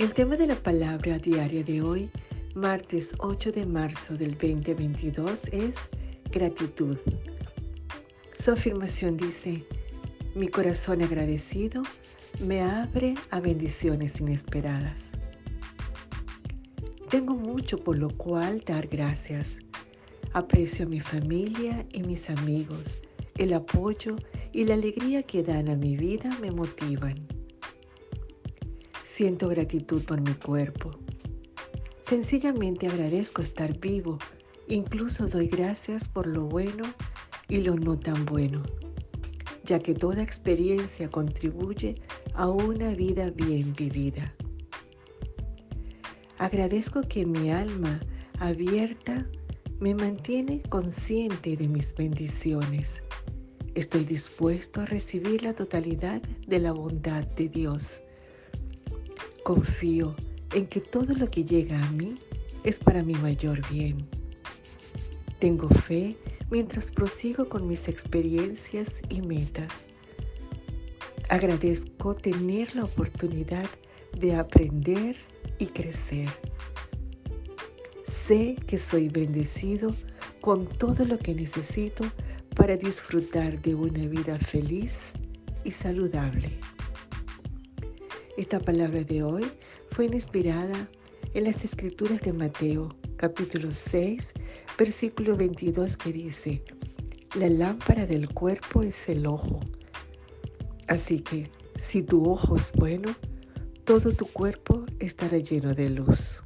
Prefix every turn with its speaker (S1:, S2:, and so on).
S1: El tema de la palabra diaria de hoy, martes 8 de marzo del 2022, es gratitud. Su afirmación dice, mi corazón agradecido me abre a bendiciones inesperadas. Tengo mucho por lo cual dar gracias. Aprecio a mi familia y mis amigos. El apoyo y la alegría que dan a mi vida me motivan. Siento gratitud por mi cuerpo. Sencillamente agradezco estar vivo. Incluso doy gracias por lo bueno y lo no tan bueno, ya que toda experiencia contribuye a una vida bien vivida. Agradezco que mi alma abierta me mantiene consciente de mis bendiciones. Estoy dispuesto a recibir la totalidad de la bondad de Dios. Confío en que todo lo que llega a mí es para mi mayor bien. Tengo fe mientras prosigo con mis experiencias y metas. Agradezco tener la oportunidad de aprender y crecer. Sé que soy bendecido con todo lo que necesito para disfrutar de una vida feliz y saludable. Esta palabra de hoy fue inspirada en las escrituras de Mateo, capítulo 6, versículo 22, que dice, la lámpara del cuerpo es el ojo. Así que si tu ojo es bueno, todo tu cuerpo estará lleno de luz.